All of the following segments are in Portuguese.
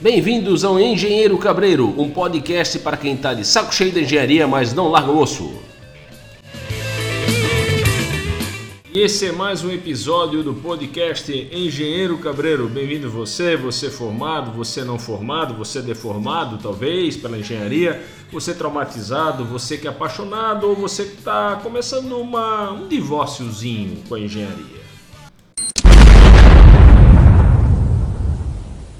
Bem-vindos ao Engenheiro Cabreiro, um podcast para quem está de saco cheio da engenharia, mas não larga o osso. E esse é mais um episódio do podcast Engenheiro Cabreiro. Bem-vindo você, você formado, você não formado, você deformado talvez pela engenharia, você traumatizado, você que é apaixonado ou você que está começando uma, um divórciozinho com a engenharia.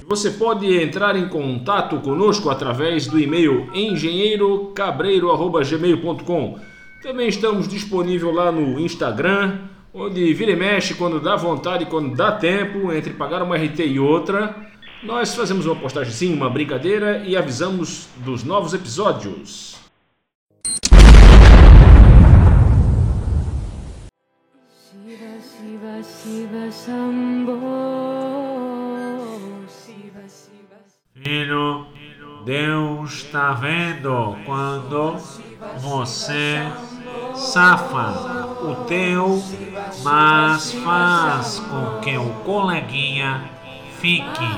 Você pode entrar em contato conosco através do e-mail engenheirocabreiro.gmail.com. Também estamos disponíveis lá no Instagram, onde vira e mexe quando dá vontade, quando dá tempo, entre pagar uma RT e outra. Nós fazemos uma postagem sim, uma brincadeira e avisamos dos novos episódios. Shiva Shiva Shiva Shambho Filho, Deus está vendo quando você safa o teu, mas faz com que o coleguinha fique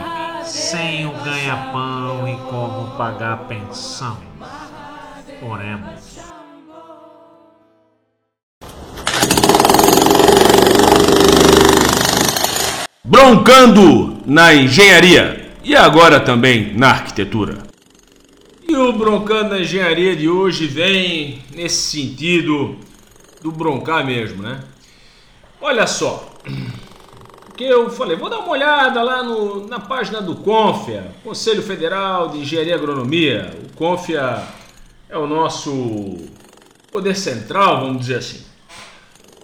sem o ganha-pão e como pagar pensão. Oremos. Broncando na engenharia e agora também na arquitetura. E o Broncando na engenharia de hoje vem nesse sentido do broncar mesmo, né? Olha só, que eu falei, vou dar uma olhada lá no, na página do CONFIA, Conselho Federal de Engenharia e Agronomia. O CONFIA é o nosso poder central, vamos dizer assim.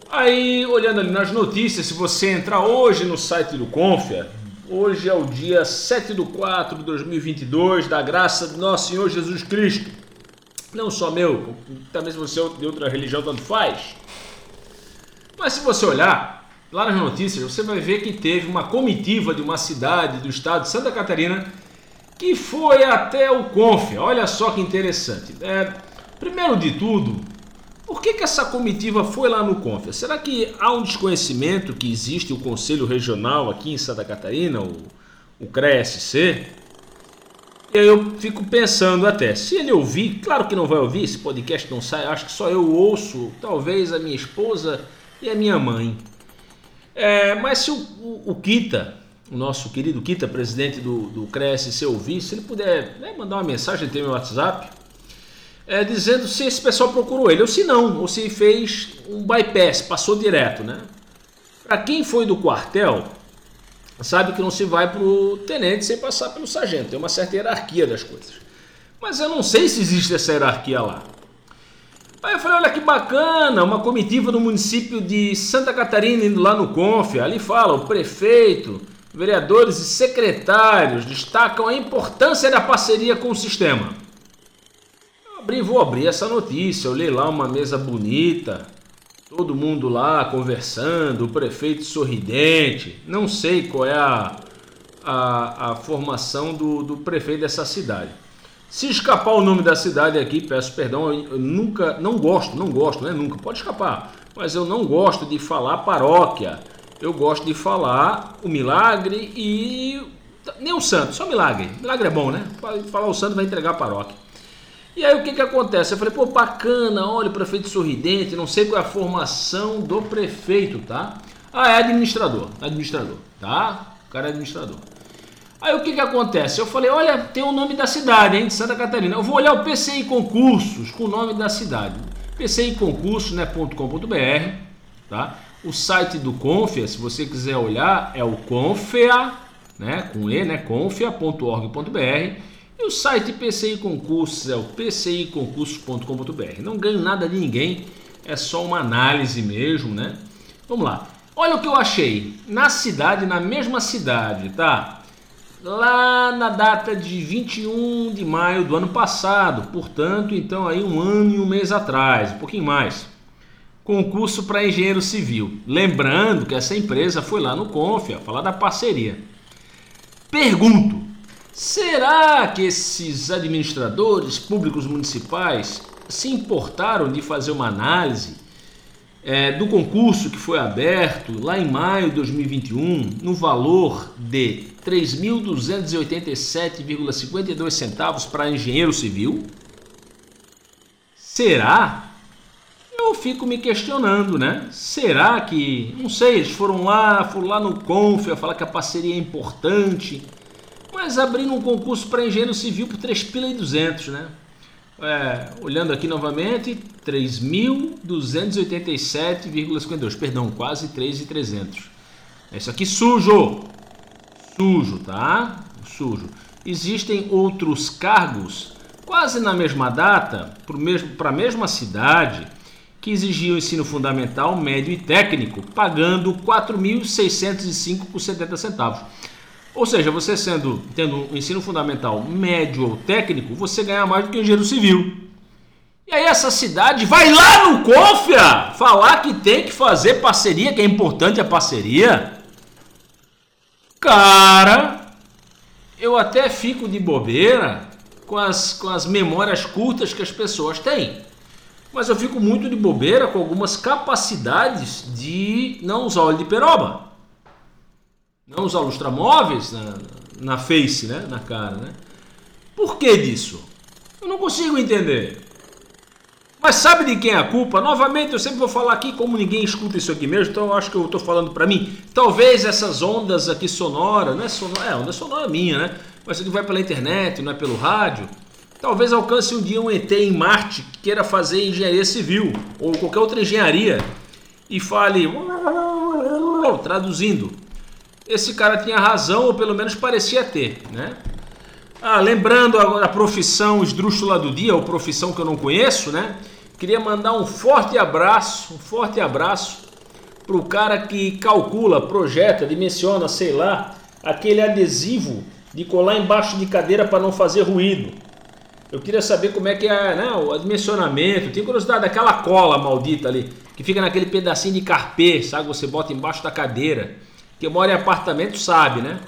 Aí, olhando ali nas notícias, se você entrar hoje no site do Confia, hoje é o dia 7 de 4 de 2022, da graça de nosso Senhor Jesus Cristo. Não só meu, também se você é de outra religião, tanto faz. Mas se você olhar lá nas notícias, você vai ver que teve uma comitiva de uma cidade do estado de Santa Catarina que foi até o Confia. Olha só que interessante. É, primeiro de tudo, por que, que essa comitiva foi lá no Confia? Será que há um desconhecimento que existe o Conselho Regional aqui em Santa Catarina, o, o CRESC? E aí eu fico pensando até, se ele ouvir, claro que não vai ouvir, esse podcast não sai, acho que só eu ouço, talvez a minha esposa e a minha mãe. É, mas se o, o, o, Kita, o nosso querido Kita, presidente do, do CRESC, ouvir, se ele puder né, mandar uma mensagem, tem meu WhatsApp, é, dizendo se esse pessoal procurou ele ou se não, ou se fez um bypass, passou direto, né? Para quem foi do quartel, sabe que não se vai para o tenente sem passar pelo sargento, tem uma certa hierarquia das coisas. Mas eu não sei se existe essa hierarquia lá. Aí eu falei, olha que bacana, uma comitiva do município de Santa Catarina indo lá no Confia, ali fala, o prefeito, vereadores e secretários destacam a importância da parceria com o sistema abri, vou abrir essa notícia. Olhei lá uma mesa bonita, todo mundo lá conversando, o prefeito sorridente. Não sei qual é a, a, a formação do, do prefeito dessa cidade. Se escapar o nome da cidade aqui, peço perdão, eu nunca, não gosto, não gosto, né? Nunca, pode escapar. Mas eu não gosto de falar paróquia. Eu gosto de falar o milagre e nem o santo, só milagre. Milagre é bom, né? Falar o santo vai entregar a paróquia. E aí o que que acontece? Eu falei, pô, bacana, olha o prefeito sorridente, não sei qual é a formação do prefeito, tá? Ah, é administrador, administrador, tá? O cara é administrador. Aí o que que acontece? Eu falei, olha, tem o nome da cidade, hein, de Santa Catarina. Eu vou olhar o PCI Concursos com o nome da cidade. pciconcursos.com.br, né, tá? O site do Confia, se você quiser olhar, é o confia, né, com e, né, confia.org.br. E o site PCI Concursos é o pciconcursos.com.br. Não ganho nada de ninguém, é só uma análise mesmo, né? Vamos lá. Olha o que eu achei. Na cidade, na mesma cidade, tá? Lá na data de 21 de maio do ano passado, portanto, então aí um ano e um mês atrás, um pouquinho mais. Concurso para engenheiro civil. Lembrando que essa empresa foi lá no Confia falar da parceria. Pergunto, Será que esses administradores públicos municipais se importaram de fazer uma análise é, do concurso que foi aberto lá em maio de 2021, no valor de R$ 3.287,52 centavos para engenheiro civil? Será? Eu fico me questionando, né? Será que, não sei, eles foram lá, foram lá no Confia falar que a parceria é importante, mas abrindo um concurso para engenheiro civil por 3.200, né? É, olhando aqui novamente, 3.287,52, perdão, quase 3.300. É isso aqui sujo, sujo, tá? Sujo. Existem outros cargos quase na mesma data, para a mesma cidade, que exigiam ensino fundamental, médio e técnico, pagando R$ 4.605,70 centavos. Ou seja, você sendo tendo um ensino fundamental médio ou técnico, você ganha mais do que o engenheiro civil. E aí essa cidade vai lá no Confia falar que tem que fazer parceria, que é importante a parceria. Cara, eu até fico de bobeira com as, com as memórias curtas que as pessoas têm. Mas eu fico muito de bobeira com algumas capacidades de não usar óleo de peroba não usar lustramóveis na, na face, né? na cara. Né? Por que disso? Eu não consigo entender. Mas sabe de quem é a culpa? Novamente, eu sempre vou falar aqui, como ninguém escuta isso aqui mesmo, então eu acho que eu estou falando para mim. Talvez essas ondas aqui sonoras, não é sonora, é, onda sonora minha, né? Mas ele vai pela internet, não é pelo rádio. Talvez alcance um dia um ET em Marte que queira fazer engenharia civil ou qualquer outra engenharia e fale, traduzindo, esse cara tinha razão, ou pelo menos parecia ter, né? Ah, lembrando a, a profissão esdrúxula do dia, ou profissão que eu não conheço, né? Queria mandar um forte abraço, um forte abraço para o cara que calcula, projeta, dimensiona, sei lá, aquele adesivo de colar embaixo de cadeira para não fazer ruído. Eu queria saber como é que é né, o dimensionamento. Tenho curiosidade daquela cola maldita ali, que fica naquele pedacinho de carpê, sabe? Você bota embaixo da cadeira. Quem mora em apartamento sabe, né?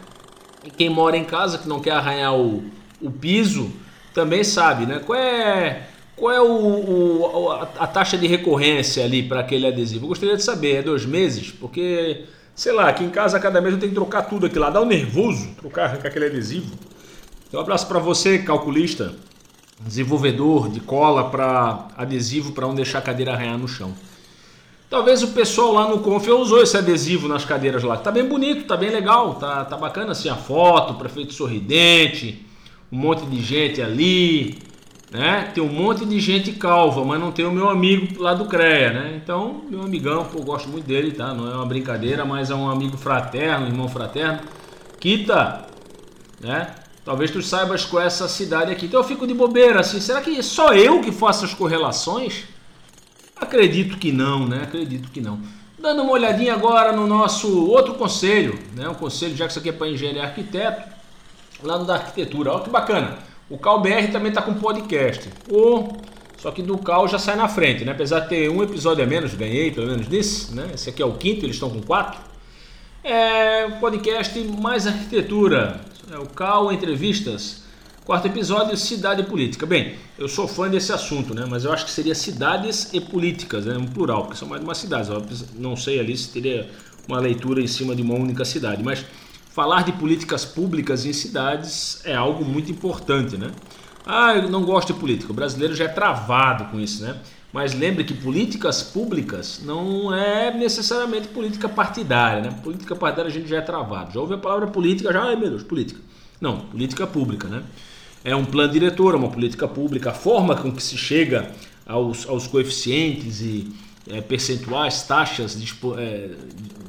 E quem mora em casa que não quer arranhar o, o piso também sabe, né? Qual é, qual é o, o a, taxa de recorrência ali para aquele adesivo? Eu gostaria de saber, é dois meses? Porque, sei lá, aqui em casa cada mês eu tenho que trocar tudo aqui lá, dá um nervoso trocar arrancar aquele adesivo. Então, um abraço para você, calculista, desenvolvedor de cola para adesivo para não deixar a cadeira arranhar no chão. Talvez o pessoal lá no Conf usou esse adesivo nas cadeiras lá. Tá bem bonito, tá bem legal, tá, tá bacana assim a foto, prefeito sorridente, um monte de gente ali, né? Tem um monte de gente calva, mas não tem o meu amigo lá do CREA, né? Então, meu amigão, pô, gosto muito dele, tá? Não é uma brincadeira, mas é um amigo fraterno, irmão fraterno. Kita, né? Talvez tu saibas com essa cidade aqui. Então eu fico de bobeira assim, será que é só eu que faço as correlações? Acredito que não, né? Acredito que não. Dando uma olhadinha agora no nosso outro conselho, né? Um conselho, já que isso aqui é para engenheiro e arquiteto, lá no da arquitetura. Olha que bacana. O CalBR também está com podcast. O só que do Cal já sai na frente, né? Apesar de ter um episódio a menos, ganhei pelo menos desse, né? Esse aqui é o quinto, eles estão com quatro. É podcast mais arquitetura. É o Cal Entrevistas Quarto episódio, cidade e política. Bem, eu sou fã desse assunto, né? Mas eu acho que seria cidades e políticas, né? Um plural, porque são mais de uma cidade. Eu não sei ali se teria uma leitura em cima de uma única cidade, mas falar de políticas públicas em cidades é algo muito importante, né? Ah, eu não gosto de política. O brasileiro já é travado com isso, né? Mas lembre que políticas públicas não é necessariamente política partidária, né? Política partidária a gente já é travado. Já ouve a palavra política, já, ai meu Deus, política. Não, política pública, né? É um plano diretor, é uma política pública, a forma com que se chega aos, aos coeficientes e é, percentuais, taxas dispo, é,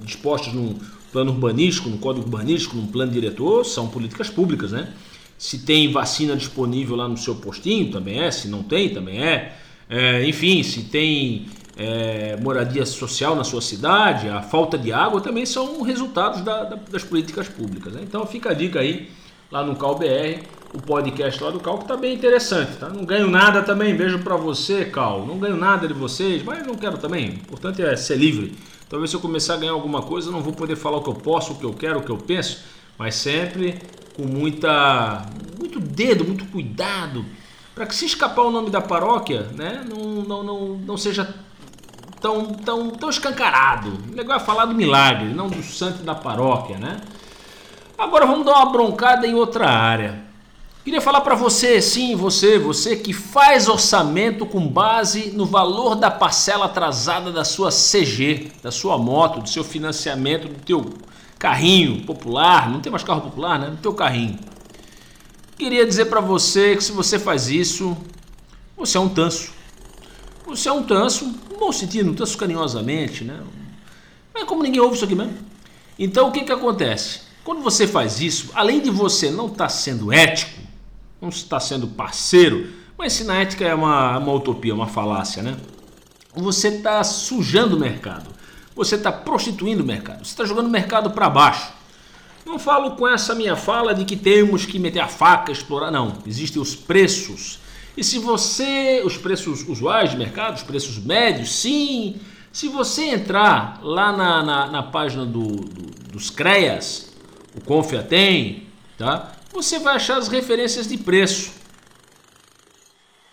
dispostas num plano urbanístico, no código urbanístico, num plano diretor, são políticas públicas, né? Se tem vacina disponível lá no seu postinho, também é. Se não tem, também é. é enfim, se tem é, moradia social na sua cidade, a falta de água também são resultados da, da, das políticas públicas. Né? Então fica a dica aí lá no CalBR o podcast lá do Cal, que tá bem interessante, tá? Não ganho nada também, beijo para você, Cal. Não ganho nada de vocês, mas não quero também. O importante é ser livre. Talvez se eu começar a ganhar alguma coisa, eu não vou poder falar o que eu posso, o que eu quero, o que eu penso, mas sempre com muita muito dedo, muito cuidado, para que se escapar o nome da paróquia, né, não, não, não, não seja tão, tão, tão escancarado. O legal é falar do milagre, não do santo da paróquia, né? Agora vamos dar uma broncada em outra área. Queria falar para você, sim, você, você que faz orçamento com base no valor da parcela atrasada da sua CG, da sua moto, do seu financiamento, do teu carrinho popular, não tem mais carro popular, né? Do teu carrinho. Queria dizer para você que se você faz isso, você é um tanso. Você é um tanso, no bom sentido, um tanso carinhosamente, né? Mas como ninguém ouve isso aqui mesmo. Então o que que acontece? Quando você faz isso, além de você não estar tá sendo ético, não está sendo parceiro, mas se na ética é uma, uma utopia, uma falácia, né? Você está sujando o mercado, você está prostituindo o mercado, você está jogando o mercado para baixo. Não falo com essa minha fala de que temos que meter a faca, explorar, não. Existem os preços. E se você, os preços usuais de mercado, os preços médios, sim. Se você entrar lá na, na, na página do, do, dos CREAS, o Confia tem, tá? Você vai achar as referências de preço.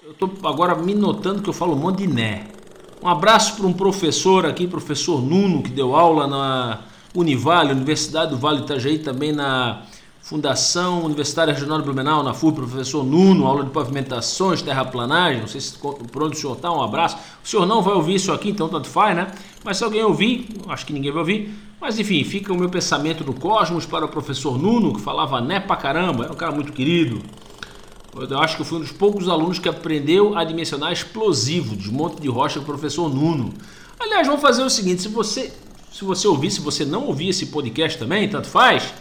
Eu estou agora me notando que eu falo um monte de né. Um abraço para um professor aqui, professor Nuno, que deu aula na Univale, Universidade do Vale do Itajaí, também na Fundação Universitária Regional de Blumenau, na FUB, professor Nuno, aula de pavimentações, terraplanagem, não sei se, por onde o senhor está, um abraço. O senhor não vai ouvir isso aqui, então tanto faz, né? Mas se alguém ouvir, acho que ninguém vai ouvir, mas enfim, fica o meu pensamento no cosmos para o professor Nuno, que falava né pra caramba, era um cara muito querido. Eu acho que eu fui um dos poucos alunos que aprendeu a dimensionar explosivo, desmonte de rocha, com o professor Nuno. Aliás, vamos fazer o seguinte, se você se você ouvir, se você não ouvir esse podcast também, tanto faz,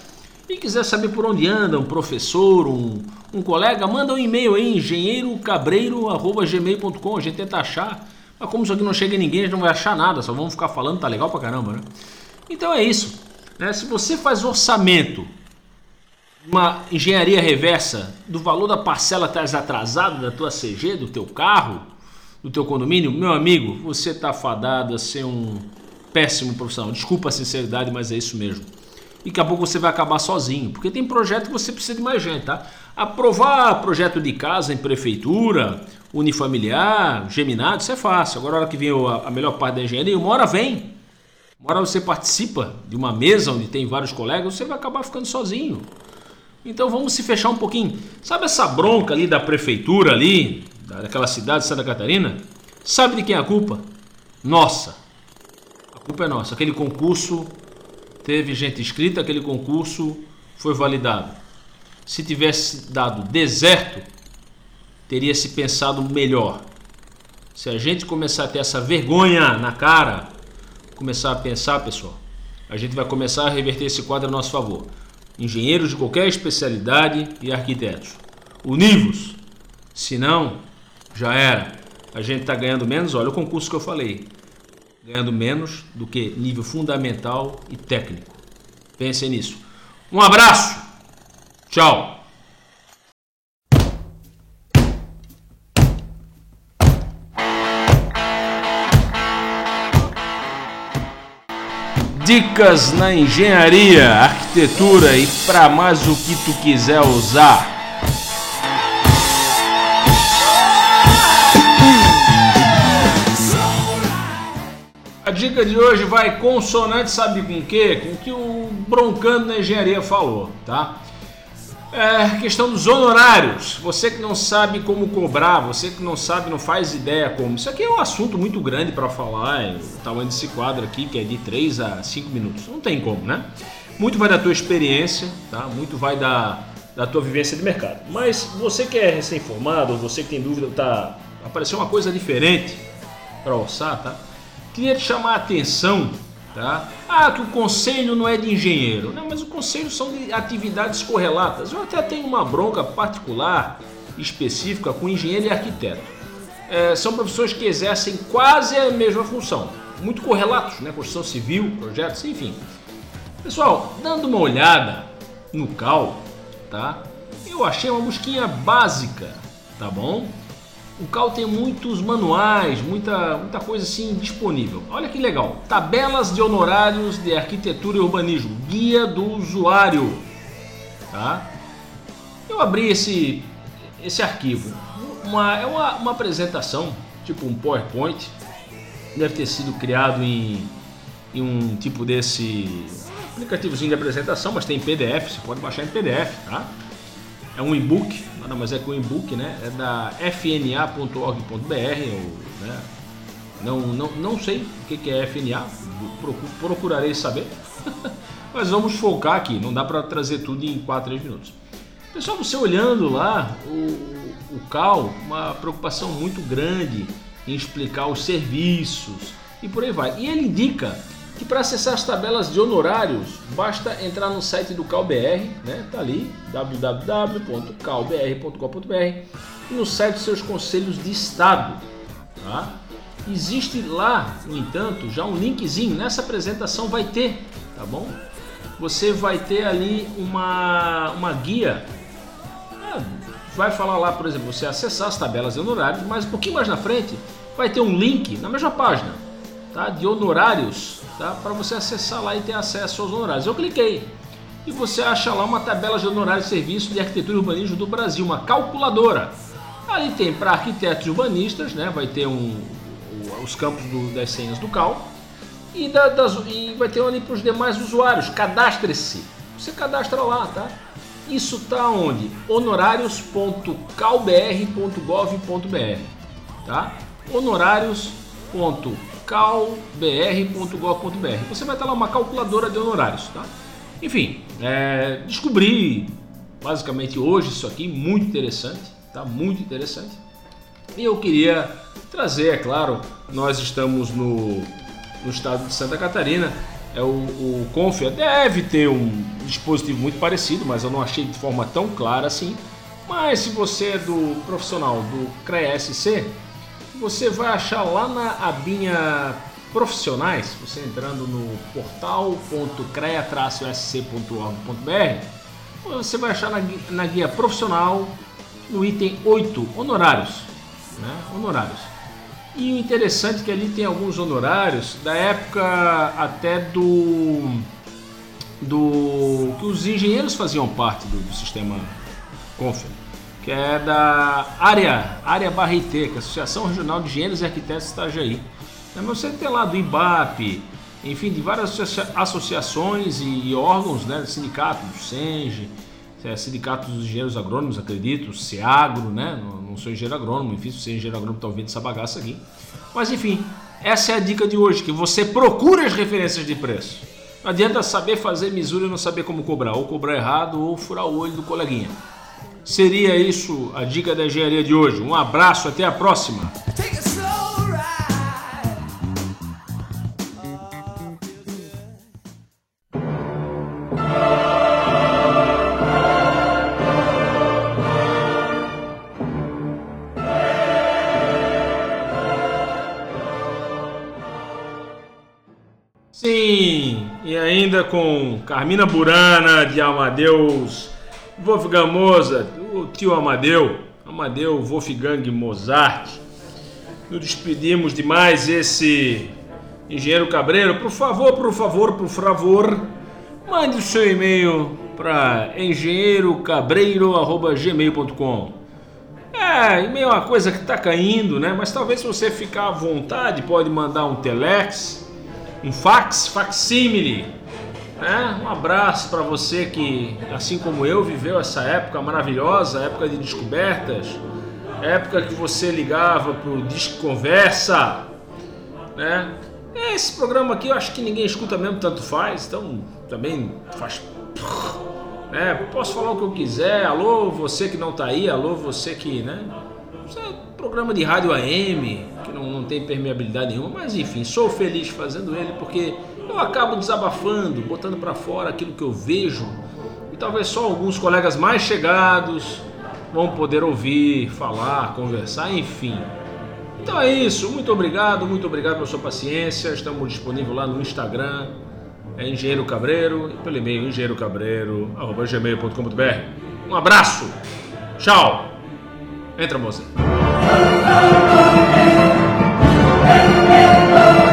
e quiser saber por onde anda um professor, um, um colega, manda um e-mail aí, engenheirocabreiro.gmail.com, a gente tenta achar. Mas como isso aqui não chega em ninguém, a gente não vai achar nada, só vamos ficar falando, tá legal pra caramba, né? Então é isso. Né? Se você faz orçamento, uma engenharia reversa do valor da parcela atrasada da tua CG, do teu carro, do teu condomínio, meu amigo, você tá fadado a ser um péssimo profissional. Desculpa a sinceridade, mas é isso mesmo. E daqui a pouco você vai acabar sozinho, porque tem projeto que você precisa de mais gente, tá? Aprovar projeto de casa em prefeitura, unifamiliar, geminado, isso é fácil. Agora, a hora que vem a melhor parte da engenharia, uma hora vem. Uma hora você participa de uma mesa onde tem vários colegas, você vai acabar ficando sozinho. Então vamos se fechar um pouquinho. Sabe essa bronca ali da prefeitura ali, daquela cidade de Santa Catarina? Sabe de quem é a culpa? Nossa culpa é nossa. Aquele concurso teve gente inscrita, aquele concurso foi validado. Se tivesse dado deserto, teria se pensado melhor. Se a gente começar a ter essa vergonha na cara, começar a pensar, pessoal, a gente vai começar a reverter esse quadro a nosso favor. Engenheiros de qualquer especialidade e arquitetos. Univos. Se não, já era. A gente está ganhando menos. Olha o concurso que eu falei ganhando menos do que nível fundamental e técnico. Pensem nisso. Um abraço. Tchau. Dicas na engenharia, arquitetura e para mais o que tu quiser usar. Dica de hoje vai consonante, sabe com o quê? Com o que o Broncando na Engenharia falou, tá? É, questão dos honorários. Você que não sabe como cobrar, você que não sabe, não faz ideia como. Isso aqui é um assunto muito grande para falar, o tamanho desse quadro aqui, que é de 3 a 5 minutos. Não tem como, né? Muito vai da tua experiência, tá? Muito vai da, da tua vivência de mercado. Mas você que é recém-formado, você que tem dúvida, tá apareceu uma coisa diferente para orçar, tá? Queria te chamar a atenção, tá? Ah, que o conselho não é de engenheiro. Não, mas o conselho são de atividades correlatas. Eu até tenho uma bronca particular, específica, com engenheiro e arquiteto. É, são profissões que exercem quase a mesma função. Muito correlatos, né? Construção civil, projetos, enfim. Pessoal, dando uma olhada no CAL, tá? Eu achei uma busquinha básica, tá bom? O Cal tem muitos manuais, muita, muita coisa assim disponível. Olha que legal. Tabelas de honorários de arquitetura e urbanismo. Guia do usuário. Tá? Eu abri esse, esse arquivo. Uma, é uma, uma apresentação, tipo um PowerPoint, deve ter sido criado em, em um tipo desse aplicativozinho de apresentação, mas tem PDF, você pode baixar em PDF, tá? É um e-book, nada mais é que um e-book, né? É da fna.org.br, né? Não, não, não sei o que é FNA, procurarei saber, mas vamos focar aqui, não dá para trazer tudo em 4, 3 minutos. Pessoal, você olhando lá, o, o CAL, uma preocupação muito grande em explicar os serviços e por aí vai. E ele indica que para acessar as tabelas de honorários, basta entrar no site do CalBR, né? Tá ali, www.calbr.com.br e no site dos seus conselhos de estado, tá? Existe lá, no entanto, já um linkzinho, nessa apresentação vai ter, tá bom? Você vai ter ali uma, uma guia vai falar lá, por exemplo, você acessar as tabelas de honorários, mas um pouquinho mais na frente vai ter um link na mesma página, tá? De honorários, tá? Para você acessar lá e ter acesso aos honorários. Eu cliquei e você acha lá uma tabela de honorários de serviço de arquitetura e urbanismo do Brasil, uma calculadora. Ali tem para arquitetos e urbanistas, né? Vai ter um, os campos do, das senhas do Cal e, da, das, e vai ter ali para os demais usuários. Cadastre-se. Você cadastra lá, tá? Isso está onde? honorários.calbr.gov.br, tá? honorários.calbr.gov.br. Você vai estar lá uma calculadora de honorários, tá? Enfim, é, descobri basicamente hoje isso aqui muito interessante, tá? Muito interessante. E eu queria trazer, é claro, nós estamos no, no estado de Santa Catarina é o, o Confia deve ter um dispositivo muito parecido, mas eu não achei de forma tão clara assim. Mas se você é do profissional do CREA-SC, você vai achar lá na abinha profissionais, você entrando no portal.crea-sc.org.br, você vai achar na, na guia profissional no item 8, honorários. Né? Honorários. E o interessante é que ali tem alguns honorários da época até do. do que os engenheiros faziam parte do, do sistema Confer, que é da área, área Barreté, que é a Associação Regional de Engenheiros e Arquitetos Itajaí. Mas você tem lá do IBAP, enfim, de várias associações e, órgãos, né, sindicato do SENGE, é, sindicatos dos engenheiros agrônomos, acredito, SEAGRO, né? Não, sou engenheiro agrônomo, enfim, se você é engenheiro agrônomo, está ouvindo essa bagaça aqui. Mas enfim, essa é a dica de hoje, que você procure as referências de preço. Não adianta saber fazer misura e não saber como cobrar, ou cobrar errado ou furar o olho do coleguinha. Seria isso a dica da engenharia de hoje. Um abraço, até a próxima. Sim, e ainda com Carmina Burana de Amadeus, Wolfgang Mozart, o tio Amadeu, Amadeu Wolfgang Mozart. Nos despedimos de mais esse engenheiro Cabreiro. Por favor, por favor, por favor, mande o seu e-mail para engenheirocabreiro.gmail.com. É, e-mail é uma coisa que está caindo, né? Mas talvez se você ficar à vontade, pode mandar um telex um fax, facsímile. Né? Um abraço para você que, assim como eu, viveu essa época maravilhosa, época de descobertas, época que você ligava pro Disco Conversa, né? Esse programa aqui eu acho que ninguém escuta mesmo, tanto faz, então também faz. É, posso falar o que eu quiser. Alô, você que não tá aí, alô, você que, né? Isso é programa de rádio AM, não, não tem permeabilidade nenhuma, mas enfim, sou feliz fazendo ele porque eu acabo desabafando, botando para fora aquilo que eu vejo e talvez só alguns colegas mais chegados vão poder ouvir, falar, conversar, enfim. Então é isso, muito obrigado, muito obrigado pela sua paciência. Estamos disponíveis lá no Instagram, é Engenheiro Cabreiro, e pelo e-mail engenheirocabreiro.gmail.com.br. Um abraço, tchau! Entra, moça. Lord.